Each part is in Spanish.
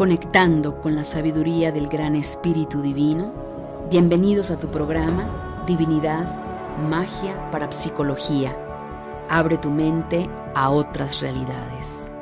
conectando con la sabiduría del gran Espíritu Divino. Bienvenidos a tu programa Divinidad, Magia para Psicología. Abre tu mente a otras realidades.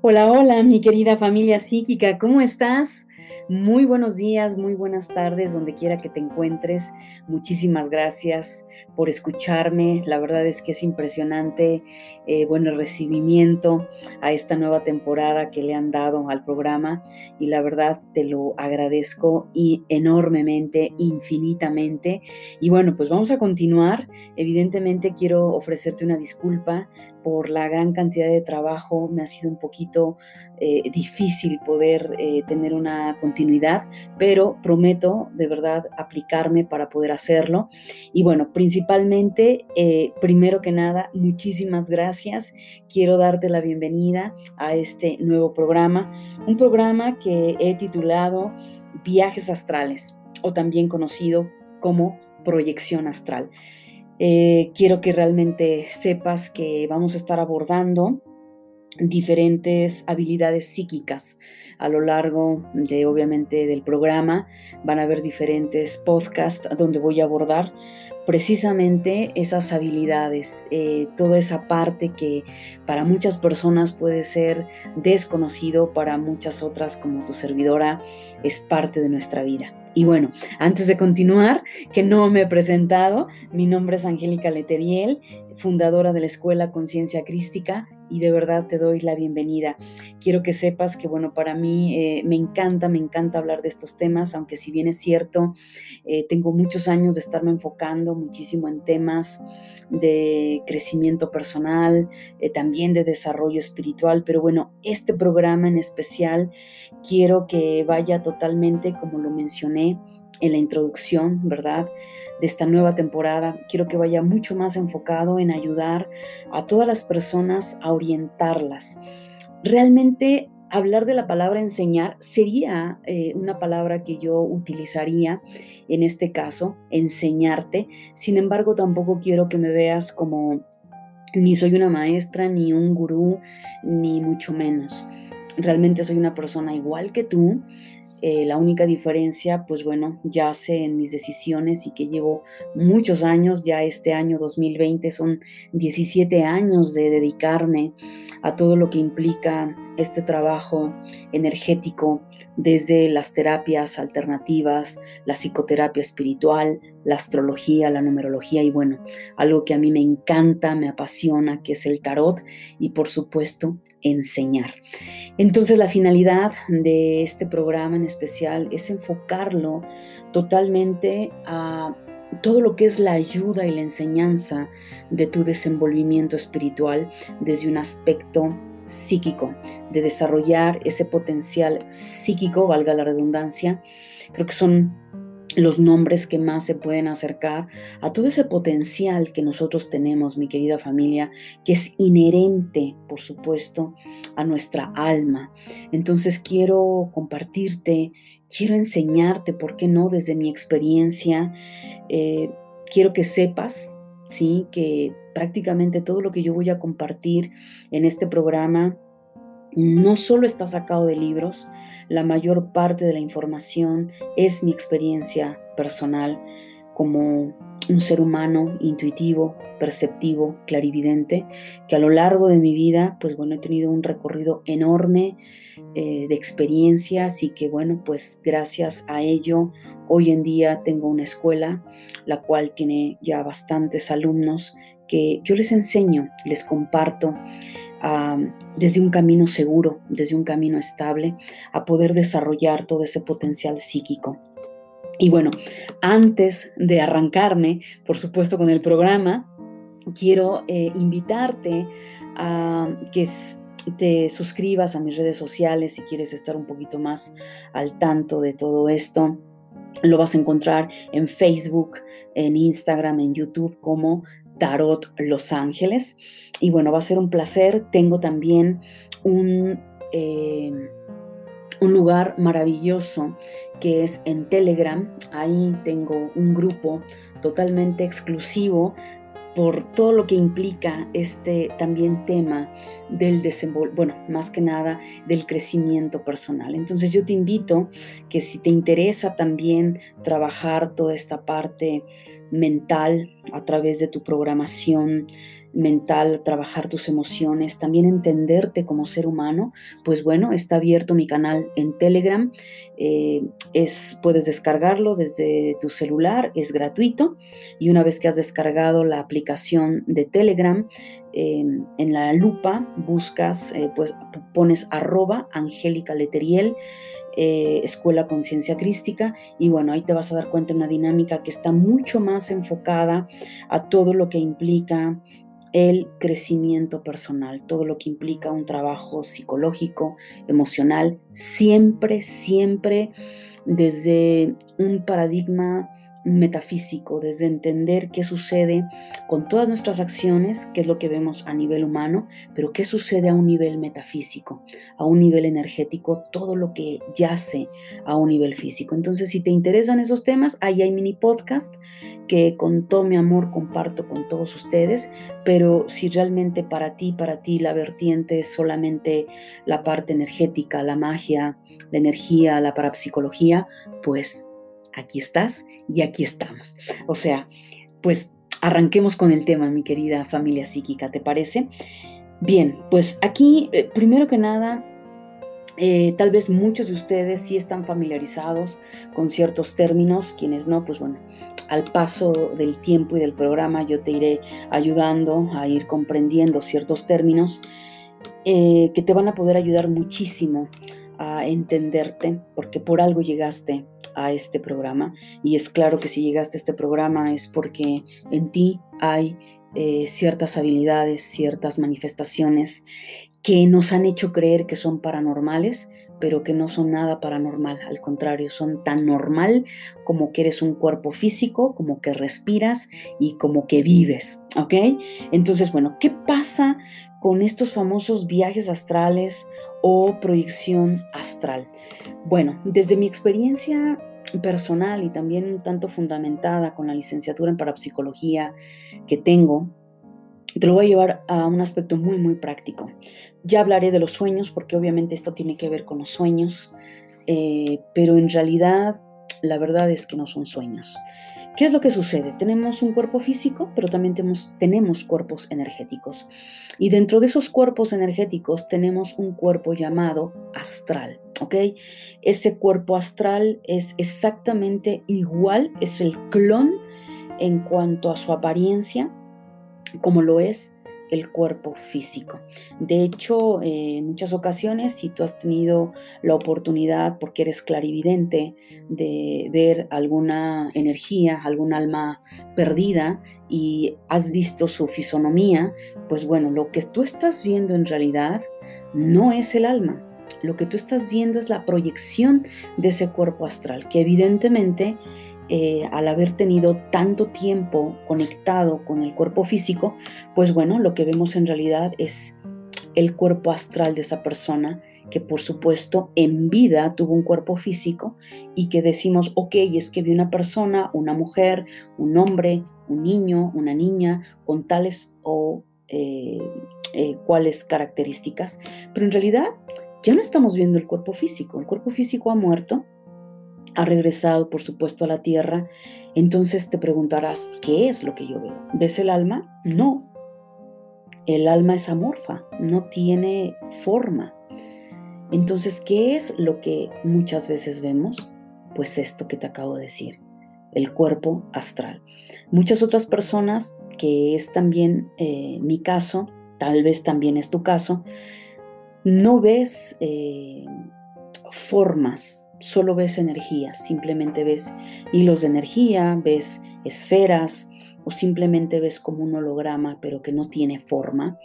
Hola, hola, mi querida familia psíquica, ¿cómo estás? Muy buenos días, muy buenas tardes, donde quiera que te encuentres. Muchísimas gracias por escucharme. La verdad es que es impresionante, eh, bueno, el recibimiento a esta nueva temporada que le han dado al programa y la verdad te lo agradezco y enormemente, infinitamente. Y bueno, pues vamos a continuar. Evidentemente quiero ofrecerte una disculpa por la gran cantidad de trabajo. Me ha sido un poquito eh, difícil poder eh, tener una continuidad, pero prometo de verdad aplicarme para poder hacerlo. Y bueno, principalmente, eh, primero que nada, muchísimas gracias. Quiero darte la bienvenida a este nuevo programa, un programa que he titulado Viajes Astrales o también conocido como Proyección Astral. Eh, quiero que realmente sepas que vamos a estar abordando diferentes habilidades psíquicas a lo largo de obviamente del programa van a haber diferentes podcasts donde voy a abordar precisamente esas habilidades, eh, toda esa parte que para muchas personas puede ser desconocido, para muchas otras como tu servidora es parte de nuestra vida. Y bueno, antes de continuar, que no me he presentado, mi nombre es Angélica Leteriel, fundadora de la Escuela Conciencia Crística y de verdad te doy la bienvenida. Quiero que sepas que, bueno, para mí eh, me encanta, me encanta hablar de estos temas, aunque si bien es cierto, eh, tengo muchos años de estarme enfocando muchísimo en temas de crecimiento personal, eh, también de desarrollo espiritual, pero bueno, este programa en especial quiero que vaya totalmente, como lo mencioné en la introducción, ¿verdad? De esta nueva temporada. Quiero que vaya mucho más enfocado en ayudar a todas las personas a orientarlas. Realmente hablar de la palabra enseñar sería eh, una palabra que yo utilizaría en este caso, enseñarte. Sin embargo, tampoco quiero que me veas como ni soy una maestra, ni un gurú, ni mucho menos. Realmente soy una persona igual que tú, eh, la única diferencia, pues bueno, ya sé en mis decisiones y que llevo muchos años, ya este año 2020 son 17 años de dedicarme a todo lo que implica este trabajo energético desde las terapias alternativas, la psicoterapia espiritual, la astrología, la numerología y bueno, algo que a mí me encanta, me apasiona, que es el tarot y por supuesto enseñar. Entonces la finalidad de este programa en especial es enfocarlo totalmente a todo lo que es la ayuda y la enseñanza de tu desenvolvimiento espiritual desde un aspecto psíquico, de desarrollar ese potencial psíquico, valga la redundancia. Creo que son los nombres que más se pueden acercar a todo ese potencial que nosotros tenemos, mi querida familia, que es inherente, por supuesto, a nuestra alma. Entonces quiero compartirte, quiero enseñarte, ¿por qué no? Desde mi experiencia, eh, quiero que sepas, ¿sí? Que prácticamente todo lo que yo voy a compartir en este programa no solo está sacado de libros, la mayor parte de la información es mi experiencia personal como un ser humano intuitivo, perceptivo, clarividente, que a lo largo de mi vida, pues bueno, he tenido un recorrido enorme eh, de experiencias y que bueno, pues gracias a ello, hoy en día tengo una escuela, la cual tiene ya bastantes alumnos que yo les enseño, les comparto desde un camino seguro, desde un camino estable, a poder desarrollar todo ese potencial psíquico. Y bueno, antes de arrancarme, por supuesto, con el programa, quiero eh, invitarte a que te suscribas a mis redes sociales si quieres estar un poquito más al tanto de todo esto. Lo vas a encontrar en Facebook, en Instagram, en YouTube como Tarot Los Ángeles. Y bueno, va a ser un placer. Tengo también un, eh, un lugar maravilloso que es en Telegram. Ahí tengo un grupo totalmente exclusivo por todo lo que implica este también tema del desenvol bueno, más que nada del crecimiento personal. Entonces yo te invito que si te interesa también trabajar toda esta parte mental a través de tu programación mental, trabajar tus emociones, también entenderte como ser humano, pues bueno, está abierto mi canal en Telegram. Eh, es, puedes descargarlo desde tu celular, es gratuito. Y una vez que has descargado la aplicación de Telegram, em, en la lupa buscas, eh, pues pones arroba Angélica Leteriel. Eh, Escuela Conciencia Crística y bueno, ahí te vas a dar cuenta de una dinámica que está mucho más enfocada a todo lo que implica el crecimiento personal, todo lo que implica un trabajo psicológico, emocional, siempre, siempre desde un paradigma metafísico, desde entender qué sucede con todas nuestras acciones, qué es lo que vemos a nivel humano, pero qué sucede a un nivel metafísico, a un nivel energético, todo lo que yace a un nivel físico. Entonces, si te interesan esos temas, ahí hay mini podcast que con todo mi amor comparto con todos ustedes, pero si realmente para ti, para ti la vertiente es solamente la parte energética, la magia, la energía, la parapsicología, pues aquí estás y aquí estamos. O sea, pues arranquemos con el tema, mi querida familia psíquica, ¿te parece? Bien, pues aquí, eh, primero que nada, eh, tal vez muchos de ustedes sí están familiarizados con ciertos términos, quienes no, pues bueno, al paso del tiempo y del programa yo te iré ayudando a ir comprendiendo ciertos términos eh, que te van a poder ayudar muchísimo a entenderte, porque por algo llegaste a este programa. Y es claro que si llegaste a este programa es porque en ti hay eh, ciertas habilidades, ciertas manifestaciones que nos han hecho creer que son paranormales, pero que no son nada paranormal, al contrario, son tan normal como que eres un cuerpo físico, como que respiras y como que vives, ¿ok? Entonces, bueno, ¿qué pasa con estos famosos viajes astrales o proyección astral? Bueno, desde mi experiencia personal y también un tanto fundamentada con la licenciatura en parapsicología que tengo, te lo voy a llevar a un aspecto muy, muy práctico. Ya hablaré de los sueños, porque obviamente esto tiene que ver con los sueños, eh, pero en realidad la verdad es que no son sueños. ¿Qué es lo que sucede? Tenemos un cuerpo físico, pero también tenemos, tenemos cuerpos energéticos. Y dentro de esos cuerpos energéticos tenemos un cuerpo llamado astral. ¿ok? Ese cuerpo astral es exactamente igual, es el clon en cuanto a su apariencia, como lo es el cuerpo físico. De hecho, en muchas ocasiones, si tú has tenido la oportunidad, porque eres clarividente, de ver alguna energía, algún alma perdida y has visto su fisonomía, pues bueno, lo que tú estás viendo en realidad no es el alma. Lo que tú estás viendo es la proyección de ese cuerpo astral, que evidentemente eh, al haber tenido tanto tiempo conectado con el cuerpo físico, pues bueno, lo que vemos en realidad es el cuerpo astral de esa persona que por supuesto en vida tuvo un cuerpo físico y que decimos, ok, es que vi una persona, una mujer, un hombre, un niño, una niña, con tales o eh, eh, cuáles características, pero en realidad ya no estamos viendo el cuerpo físico, el cuerpo físico ha muerto ha regresado, por supuesto, a la tierra, entonces te preguntarás, ¿qué es lo que yo veo? ¿Ves el alma? No. El alma es amorfa, no tiene forma. Entonces, ¿qué es lo que muchas veces vemos? Pues esto que te acabo de decir, el cuerpo astral. Muchas otras personas, que es también eh, mi caso, tal vez también es tu caso, no ves eh, formas solo ves energía, simplemente ves hilos de energía, ves esferas o simplemente ves como un holograma pero que no tiene forma.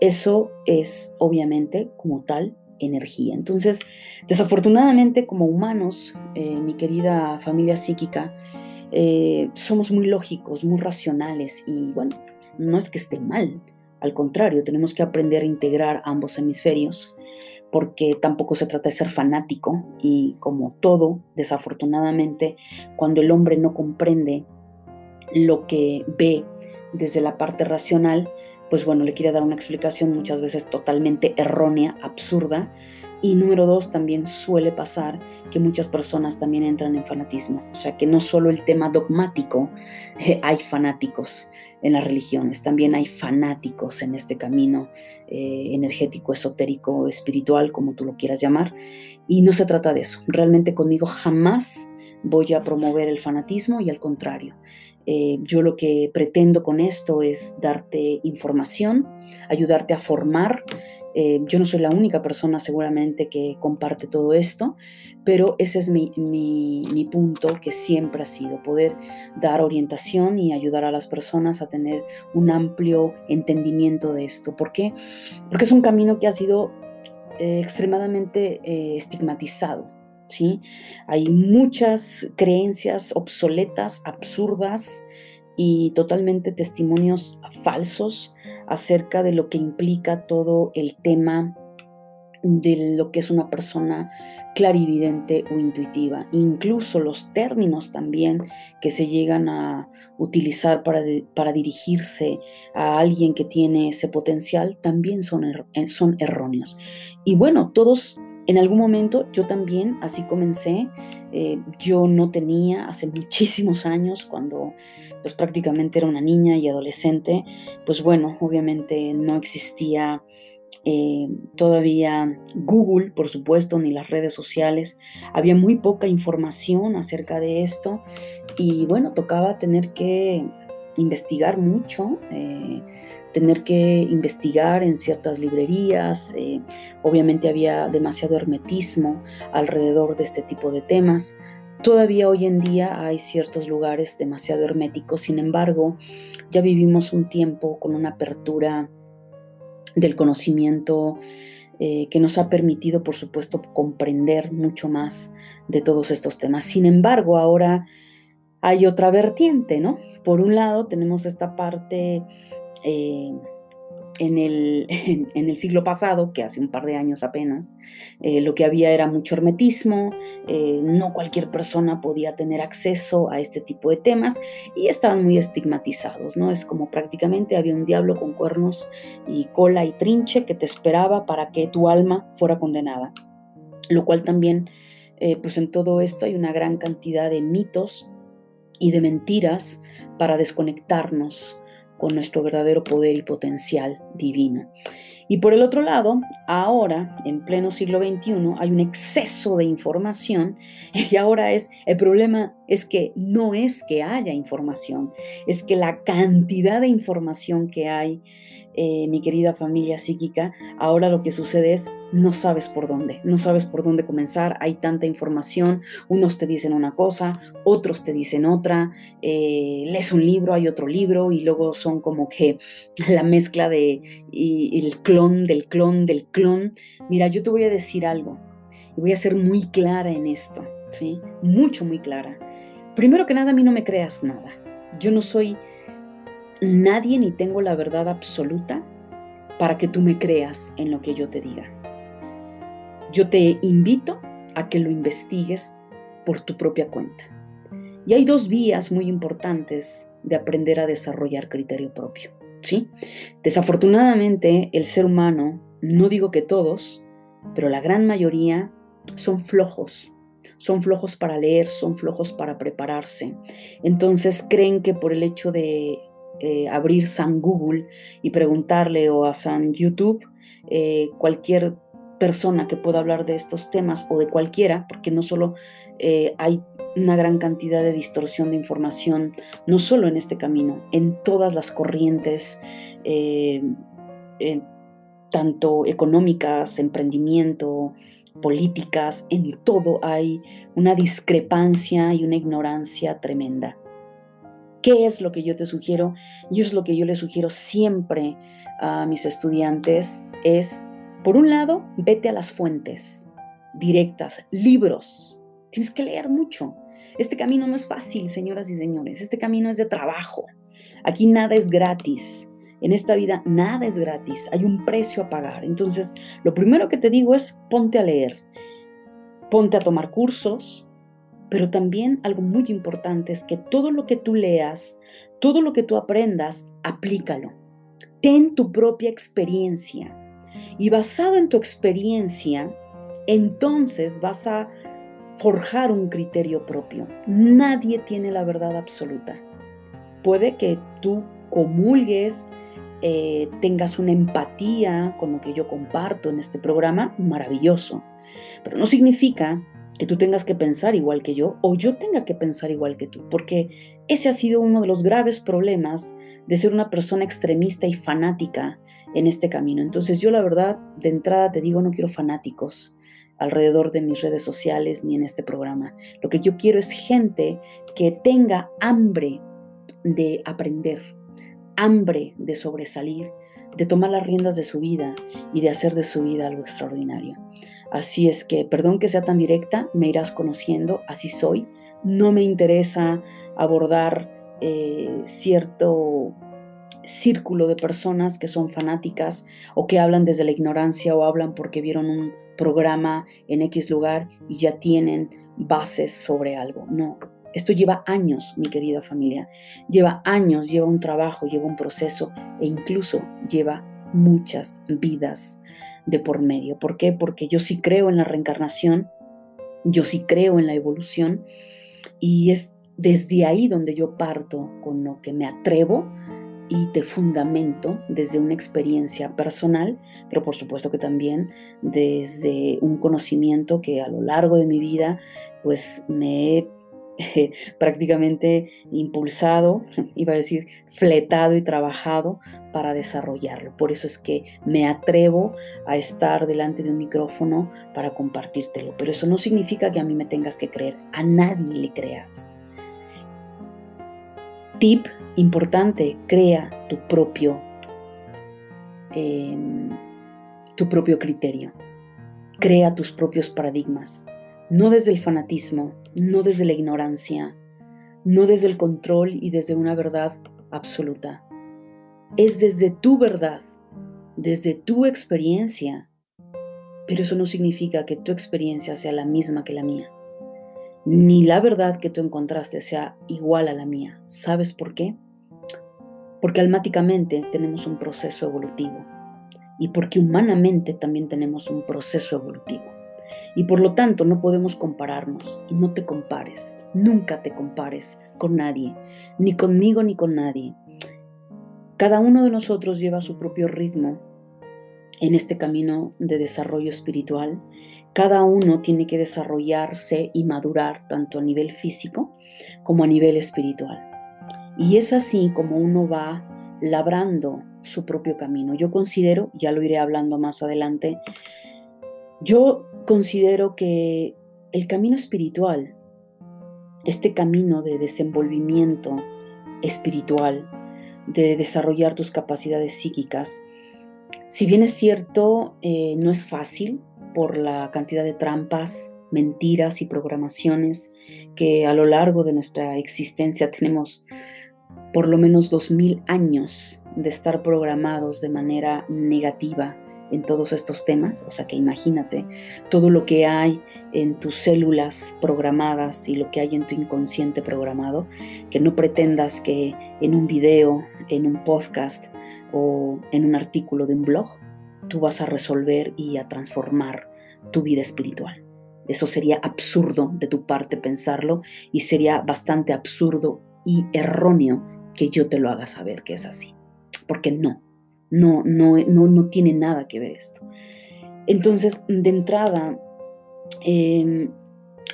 Eso es obviamente como tal energía. Entonces, desafortunadamente como humanos, eh, mi querida familia psíquica, eh, somos muy lógicos, muy racionales y bueno, no es que esté mal, al contrario, tenemos que aprender a integrar ambos hemisferios porque tampoco se trata de ser fanático y como todo, desafortunadamente, cuando el hombre no comprende lo que ve desde la parte racional, pues bueno, le quiere dar una explicación muchas veces totalmente errónea, absurda. Y número dos, también suele pasar que muchas personas también entran en fanatismo. O sea, que no solo el tema dogmático, hay fanáticos en las religiones, también hay fanáticos en este camino eh, energético, esotérico, espiritual, como tú lo quieras llamar. Y no se trata de eso. Realmente conmigo jamás voy a promover el fanatismo y al contrario. Eh, yo lo que pretendo con esto es darte información, ayudarte a formar. Eh, yo no soy la única persona seguramente que comparte todo esto, pero ese es mi, mi, punto que siempre ha sido, poder dar orientación y ayudar a las personas a tener un amplio entendimiento de esto. ¿Por qué? Porque es un camino que ha sido eh, extremadamente estigmatizado. ¿Sí? Hay muchas creencias obsoletas, absurdas y totalmente testimonios falsos acerca de lo que implica todo el tema de lo que es una persona clarividente o intuitiva. Incluso los términos también que se llegan a utilizar para, para dirigirse a alguien que tiene ese potencial también son, son erróneos. Y bueno, todos en algún momento yo también así comencé. Eh, yo no tenía hace muchísimos años, cuando pues prácticamente era una niña y adolescente, pues bueno, obviamente no existía eh, todavía Google, por supuesto, ni las redes sociales. Había muy poca información acerca de esto y bueno, tocaba tener que investigar mucho. Eh, tener que investigar en ciertas librerías. Eh, obviamente había demasiado hermetismo alrededor de este tipo de temas. Todavía hoy en día hay ciertos lugares demasiado herméticos, sin embargo, ya vivimos un tiempo con una apertura del conocimiento eh, que nos ha permitido, por supuesto, comprender mucho más de todos estos temas. Sin embargo, ahora hay otra vertiente, ¿no? Por un lado, tenemos esta parte eh, en, el, en, el, siglo pasado, que hace un par de años apenas, eh, lo que había era mucho hermetismo, eh, no cualquier persona podía tener acceso a este tipo de temas y estaban muy estigmatizados, ¿no? Es como prácticamente había un diablo con cuernos y cola y trinche que te esperaba para que tu alma fuera condenada, lo cual también, pues en todo esto hay una gran cantidad de mitos y de mentiras para desconectarnos con nuestro verdadero poder y potencial divino. Y por el otro lado, ahora, en pleno siglo XXI, hay un exceso de información y ahora es, el problema es que no es que haya información, es que la cantidad de información que hay eh, mi querida familia psíquica, ahora lo que sucede es no sabes por dónde, no sabes por dónde comenzar, hay tanta información, unos te dicen una cosa, otros te dicen otra, eh, lees un libro, hay otro libro y luego son como que la mezcla de el clon del clon del clon. Mira, yo te voy a decir algo y voy a ser muy clara en esto, ¿sí? Mucho, muy clara. Primero que nada, a mí no me creas nada. Yo no soy nadie ni tengo la verdad absoluta para que tú me creas en lo que yo te diga. Yo te invito a que lo investigues por tu propia cuenta. Y hay dos vías muy importantes de aprender a desarrollar criterio propio. ¿sí? Desafortunadamente, el ser humano, no digo que todos, pero la gran mayoría son flojos. Son flojos para leer, son flojos para prepararse. Entonces creen que por el hecho de eh, abrir San Google y preguntarle o a San YouTube, eh, cualquier persona que pueda hablar de estos temas o de cualquiera, porque no solo eh, hay una gran cantidad de distorsión de información, no solo en este camino, en todas las corrientes, tanto económicas, emprendimiento, políticas, en todo hay una discrepancia y una ignorancia tremenda. ¿Qué es lo que yo te sugiero? Y es lo que yo le sugiero siempre a mis estudiantes, es, por un lado, vete a las fuentes directas, libros. Tienes que leer mucho. Este camino no es fácil, señoras y señores. Este camino es de trabajo. Aquí nada es gratis. En esta vida nada es gratis. Hay un precio a pagar. Entonces, lo primero que te digo es ponte a leer. Ponte a tomar cursos, Pero también algo muy importante es que todo lo que tú leas, todo lo que tú aprendas, aplícalo. Ten tu propia experiencia. Y basado en tu experiencia, entonces vas a forjar un criterio propio. Nadie tiene la verdad absoluta. Puede que tú comulgues, eh, tengas una empatía con lo que yo comparto en este programa, maravilloso. Pero no significa que tú tengas que pensar igual que yo o yo tenga que pensar igual que tú, porque ese ha sido uno de los graves problemas de ser una persona extremista y fanática en este camino. Entonces yo la verdad, de entrada te digo, no quiero fanáticos alrededor de mis redes sociales ni en este programa. Lo que yo quiero es gente que tenga hambre de aprender, hambre de sobresalir, de tomar las riendas de su vida y de hacer de su vida algo extraordinario. Así es que, perdón que sea tan directa, me irás conociendo, así soy. No me interesa abordar eh, cierto círculo de personas que son fanáticas o que hablan desde la ignorancia o hablan porque vieron un programa en X lugar y ya tienen bases sobre algo. No, esto lleva años, mi querida familia. Lleva años, lleva un trabajo, lleva un proceso e incluso lleva muchas vidas de por medio. ¿Por qué? Porque yo sí creo en la reencarnación, yo sí creo en la evolución y es desde ahí donde yo parto con lo que me atrevo y te fundamento desde una experiencia personal, pero por supuesto que también desde un conocimiento que a lo largo de mi vida pues me he prácticamente impulsado, iba a decir, fletado y trabajado para desarrollarlo. Por eso es que me atrevo a estar delante de un micrófono para compartírtelo. Pero eso no significa que a mí me tengas que creer. A nadie le creas. Tip importante, crea tu propio, em, tu propio criterio. Crea tus propios paradigmas. No desde el fanatismo, no desde la ignorancia, no desde el control y desde una verdad absoluta. Es desde tu verdad, desde tu experiencia, pero eso no significa que tu experiencia sea la misma que la mía, ni la verdad que tú encontraste sea igual a la mía. ¿Sabes por qué? Porque almáticamente tenemos un proceso evolutivo y porque humanamente también tenemos un proceso evolutivo. Y por lo tanto no podemos compararnos y no te compares, nunca te compares con nadie, ni conmigo ni con nadie. Cada uno de nosotros lleva su propio ritmo en este camino de desarrollo espiritual. Cada uno tiene que desarrollarse y madurar tanto a nivel físico como a nivel espiritual. Y es así como uno va labrando su propio camino. Yo considero, ya lo iré hablando más adelante, yo considero que el camino espiritual, este camino de desenvolvimiento espiritual, de desarrollar tus capacidades psíquicas, si bien es cierto, eh, no es fácil por la cantidad de trampas, mentiras y programaciones que a lo largo de nuestra existencia tenemos por lo menos dos mil años de estar programados de manera negativa en todos estos temas, o sea que imagínate todo lo que hay en tus células programadas y lo que hay en tu inconsciente programado, que no pretendas que en un video, en un podcast o en un artículo de un blog, tú vas a resolver y a transformar tu vida espiritual. Eso sería absurdo de tu parte pensarlo y sería bastante absurdo y erróneo que yo te lo haga saber que es así, porque no, no, no, no, no tiene nada que ver esto. Entonces, de entrada, em,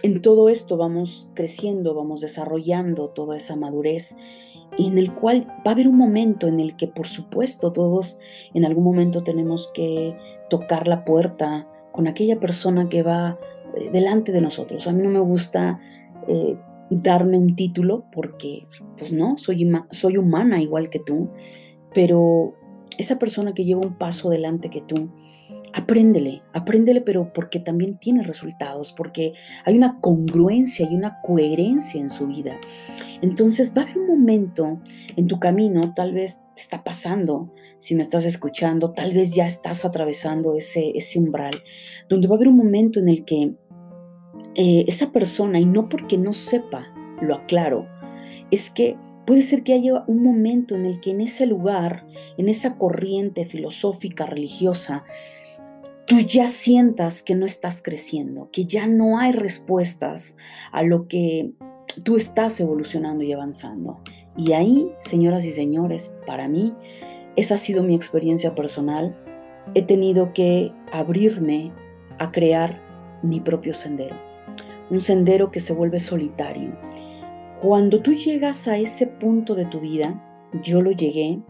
en todo esto vamos creciendo, vamos desarrollando toda esa madurez en el cual va a haber un momento en el que, por supuesto, todos en algún momento tenemos que tocar la puerta con aquella persona que va eh, delante de nosotros. A mí no me gusta eh, darme un título porque, pues no, soy, soy humana igual que tú, pero esa persona que lleva un paso adelante que tú, apréndele, apréndele, pero porque también tiene resultados, porque hay una congruencia y una coherencia en su vida. Entonces va a haber un momento en tu camino, tal vez te está pasando, si me estás escuchando, tal vez ya estás atravesando ese, ese umbral, donde va a haber un momento en el que eh, esa persona, y no porque no sepa, lo aclaro, es que puede ser que haya un momento en el que en ese lugar, en esa corriente filosófica, religiosa, tú ya sientas que no estás creciendo, que ya no hay respuestas a lo que tú estás evolucionando y avanzando. Y ahí, señoras y señores, para mí, esa ha sido mi experiencia personal. He tenido que abrirme a crear mi propio sendero. Un sendero que se vuelve solitario. Cuando tú llegas a ese punto de tu vida, yo lo llegué,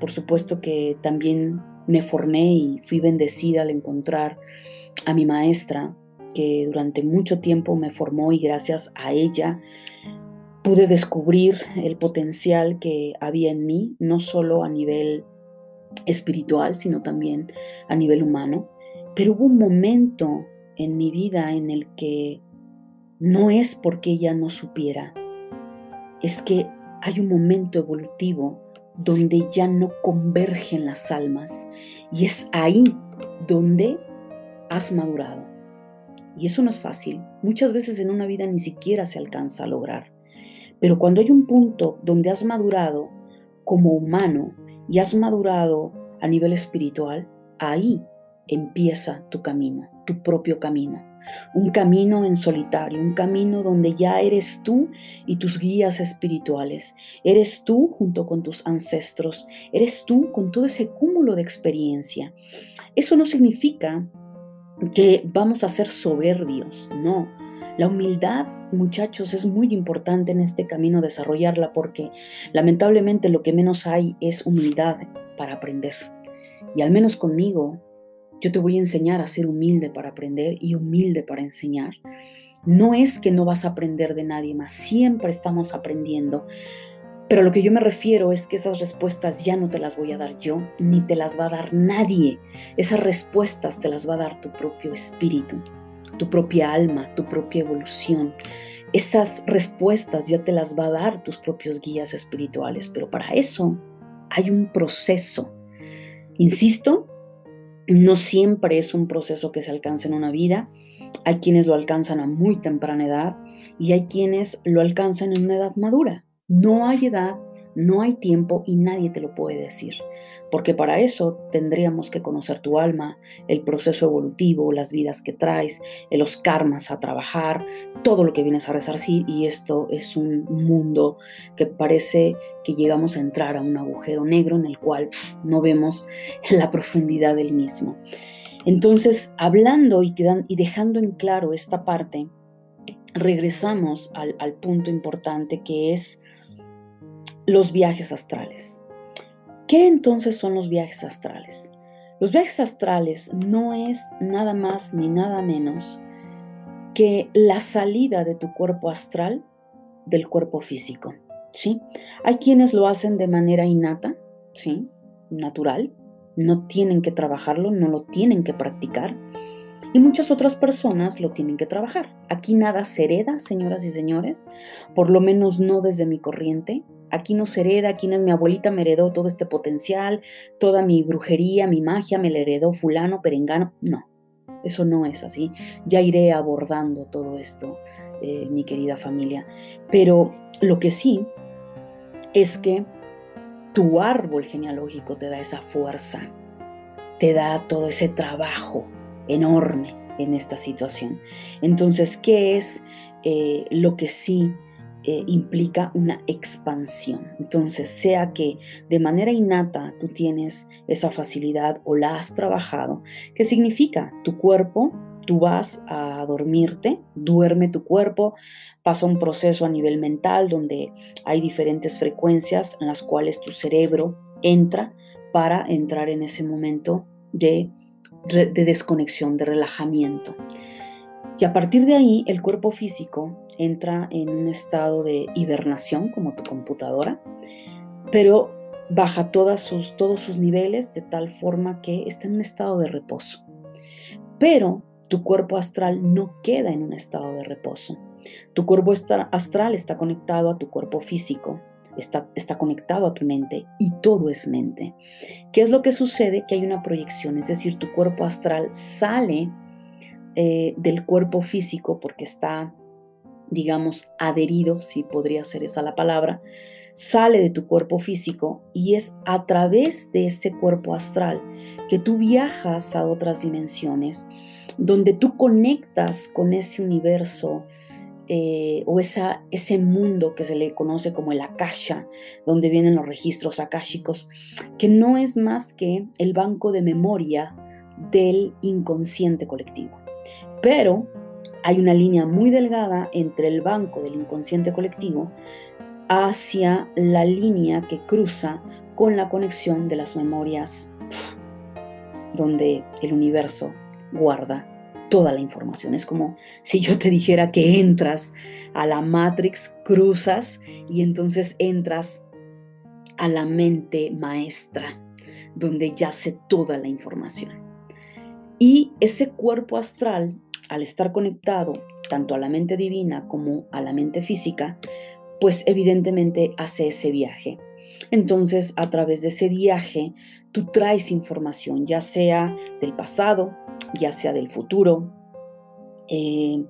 por supuesto que también me formé y fui bendecida al encontrar a mi maestra, que durante mucho tiempo me formó y gracias a ella pude descubrir el potencial que había en mí, no solo a nivel espiritual, sino también a nivel humano. Pero hubo un momento en mi vida en el que no es porque ella no supiera, es que hay un momento evolutivo donde ya no convergen las almas y es ahí donde has madurado. Y eso no es fácil. Muchas veces en una vida ni siquiera se alcanza a lograr. Pero cuando hay un punto donde has madurado como humano y has madurado a nivel espiritual, ahí empieza tu camino, tu propio camino un camino en solitario, un camino donde ya eres tú y tus guías espirituales, eres tú junto con tus ancestros, eres tú con todo ese cúmulo de experiencia. Eso no significa que vamos a ser soberbios, no. La humildad, muchachos, es muy importante en este camino desarrollarla porque lamentablemente lo que menos hay es humildad para aprender. Y al menos conmigo, yo te voy a enseñar a ser humilde para aprender y humilde para enseñar. No es que no vas a aprender de nadie más, siempre estamos aprendiendo. Pero lo que yo me refiero es que esas respuestas ya no te las voy a dar yo, ni te las va a dar nadie. Esas respuestas te las va a dar tu propio espíritu, tu propia alma, tu propia evolución. Esas respuestas ya te las va a dar tus propios guías espirituales, pero para eso hay un proceso. Insisto, no siempre es un proceso que se alcanza en una vida. Hay quienes lo alcanzan a muy temprana edad y hay quienes lo alcanzan en una edad madura. No hay edad, no hay tiempo y nadie te lo puede decir porque para eso tendríamos que conocer tu alma, el proceso evolutivo, las vidas que traes, los karmas a trabajar, todo lo que vienes a resarcir y esto es un mundo que parece que llegamos a entrar a un agujero negro en el cual no vemos la profundidad del mismo. Entonces, hablando y, y dejando en claro esta parte, regresamos al, al punto importante que es los viajes astrales. ¿Qué entonces son los viajes astrales? Los viajes astrales no es nada más ni nada menos que la salida de tu cuerpo astral del cuerpo físico. ¿sí? Hay quienes lo hacen de manera innata, ¿sí? natural, no tienen que trabajarlo, no lo tienen que practicar. Y muchas otras personas lo tienen que trabajar. Aquí nada se hereda, señoras y señores, por lo menos no desde mi corriente aquí no se hereda, aquí no es mi abuelita me heredó todo este potencial, toda mi brujería, mi magia me la heredó fulano, perengano. No, eso no es así. Ya iré abordando todo esto, eh, mi querida familia. Pero lo que sí es que tu árbol genealógico te da esa fuerza, te da todo ese trabajo enorme en esta situación. Entonces, ¿qué es eh, lo que sí eh, implica una expansión. Entonces, sea que de manera innata tú tienes esa facilidad o la has trabajado, ¿qué significa? Tu cuerpo, tú vas a dormirte, duerme tu cuerpo, pasa un proceso a nivel mental donde hay diferentes frecuencias en las cuales tu cerebro entra para entrar en ese momento de, de desconexión, de relajamiento. Y a partir de ahí, el cuerpo físico entra en un estado de hibernación, como tu computadora, pero baja sus, todos sus niveles de tal forma que está en un estado de reposo. Pero tu cuerpo astral no queda en un estado de reposo. Tu cuerpo astral está conectado a tu cuerpo físico, está, conectado a tu mente y todo es mente. ¿Qué es lo que sucede? Que hay una proyección, es decir, tu cuerpo astral sale eh, del cuerpo físico porque está, digamos, adherido, si podría ser esa la palabra, sale de tu cuerpo físico y es a través de ese cuerpo astral que tú viajas a otras dimensiones, donde tú conectas con ese universo eh, o ese mundo que se le conoce como el akasha, donde vienen los registros akáshicos, que no es más que el banco de memoria del inconsciente colectivo. Pero hay una línea muy delgada entre el banco del inconsciente colectivo hacia la línea que cruza con la conexión de las memorias donde el universo guarda toda la información. Es como si yo te dijera que entras a la Matrix, cruzas y entonces entras a la mente maestra, donde yace toda la información. Y ese cuerpo astral, al estar conectado tanto a la mente divina como a la mente física, pues evidentemente hace ese viaje. Entonces, a través de ese viaje, tú traes información, ya sea del pasado, ya sea del futuro, eh,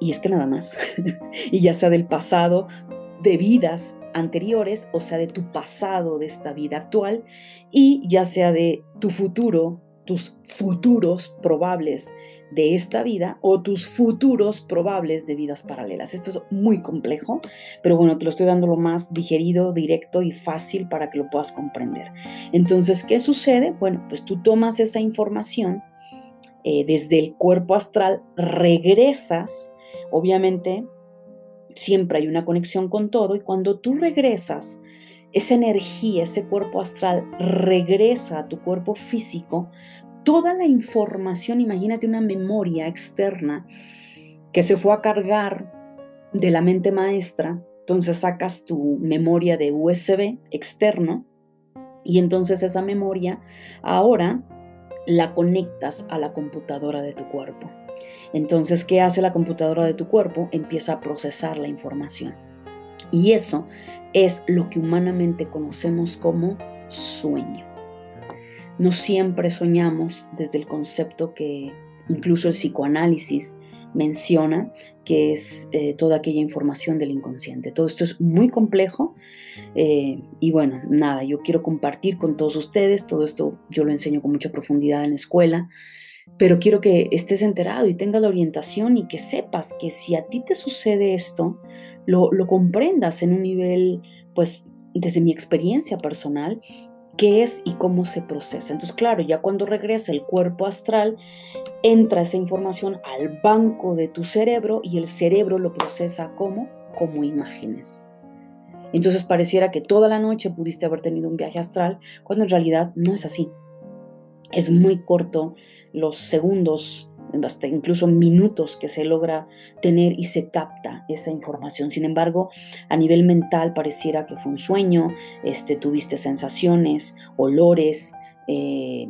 y es que nada más, y ya sea del pasado, de vidas anteriores, o sea, de tu pasado, de esta vida actual, y ya sea de tu futuro, tus futuros probables de esta vida o tus futuros probables de vidas paralelas. Esto es muy complejo, pero bueno, te lo estoy dando lo más digerido, directo y fácil para que lo puedas comprender. Entonces, ¿qué sucede? Bueno, pues tú tomas esa información eh, desde el cuerpo astral, regresas, obviamente siempre hay una conexión con todo y cuando tú regresas, esa energía, ese cuerpo astral regresa a tu cuerpo físico, toda la información, imagínate una memoria externa que se fue a cargar de la mente maestra, entonces sacas tu memoria de USB externo y entonces esa memoria ahora la conectas a la computadora de tu cuerpo. Entonces, ¿qué hace la computadora de tu cuerpo? Empieza a procesar la información. Y eso es lo que humanamente conocemos como sueño. No siempre soñamos desde el concepto que incluso el psicoanálisis menciona, que es eh, toda aquella información del inconsciente. Todo esto es muy complejo eh, y bueno, nada, yo quiero compartir con todos ustedes, todo esto yo lo enseño con mucha profundidad en la escuela, pero quiero que estés enterado y tengas la orientación y que sepas que si a ti te sucede esto, lo, lo comprendas en un nivel, pues desde mi experiencia personal, qué es y cómo se procesa. Entonces, claro, ya cuando regresa el cuerpo astral, entra esa información al banco de tu cerebro y el cerebro lo procesa como como imágenes. Entonces pareciera que toda la noche pudiste haber tenido un viaje astral, cuando en realidad no es así. Es muy corto los segundos incluso minutos que se logra tener y se capta esa información. Sin embargo, a nivel mental pareciera que fue un sueño, este, tuviste sensaciones, olores, eh,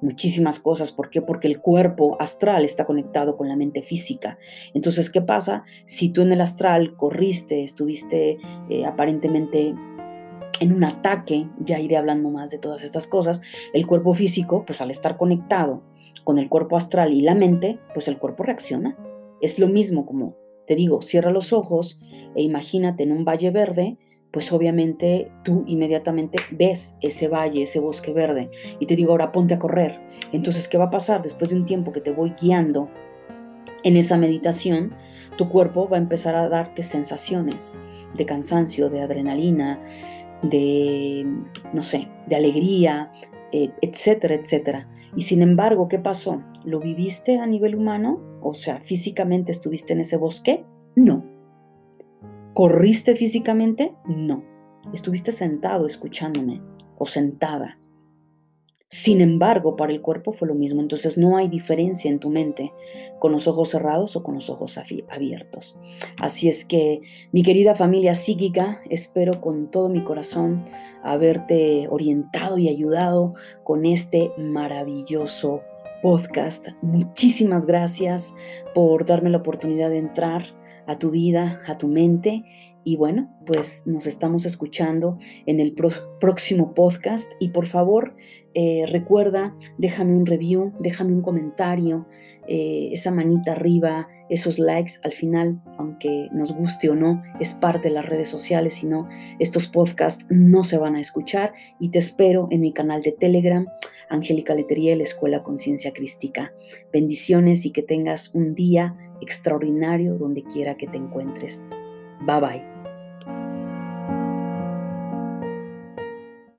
muchísimas cosas. ¿Por qué? Porque el cuerpo astral está conectado con la mente física. Entonces, ¿qué pasa? Si tú en el astral corriste, estuviste eh, aparentemente en un ataque, ya iré hablando más de todas estas cosas, el cuerpo físico, pues al estar conectado con el cuerpo astral y la mente, pues el cuerpo reacciona. Es lo mismo como, te digo, cierra los ojos e imagínate en un valle verde, pues obviamente tú inmediatamente ves ese valle, ese bosque verde, y te digo, ahora ponte a correr. Entonces, ¿qué va a pasar después de un tiempo que te voy guiando en esa meditación? Tu cuerpo va a empezar a darte sensaciones de cansancio, de adrenalina, de, no sé, de alegría, eh, etcétera, etcétera. Y sin embargo, ¿qué pasó? ¿Lo viviste a nivel humano? O sea, físicamente estuviste en ese bosque? No. ¿Corriste físicamente? No. Estuviste sentado escuchándome o sentada. Sin embargo, para el cuerpo fue lo mismo, entonces no hay diferencia en tu mente con los ojos cerrados o con los ojos abiertos. Así es que, mi querida familia psíquica, espero con todo mi corazón haberte orientado y ayudado con este maravilloso podcast. Muchísimas gracias por darme la oportunidad de entrar a tu vida, a tu mente. Y bueno, pues nos estamos escuchando en el próximo podcast. Y por favor, eh, recuerda, déjame un review, déjame un comentario, eh, esa manita arriba, esos likes. Al final, aunque nos guste o no, es parte de las redes sociales. Si no, estos podcasts no se van a escuchar. Y te espero en mi canal de Telegram, Angélica Leteriel, Escuela Conciencia Crística. Bendiciones y que tengas un día extraordinario donde quiera que te encuentres. Bye bye.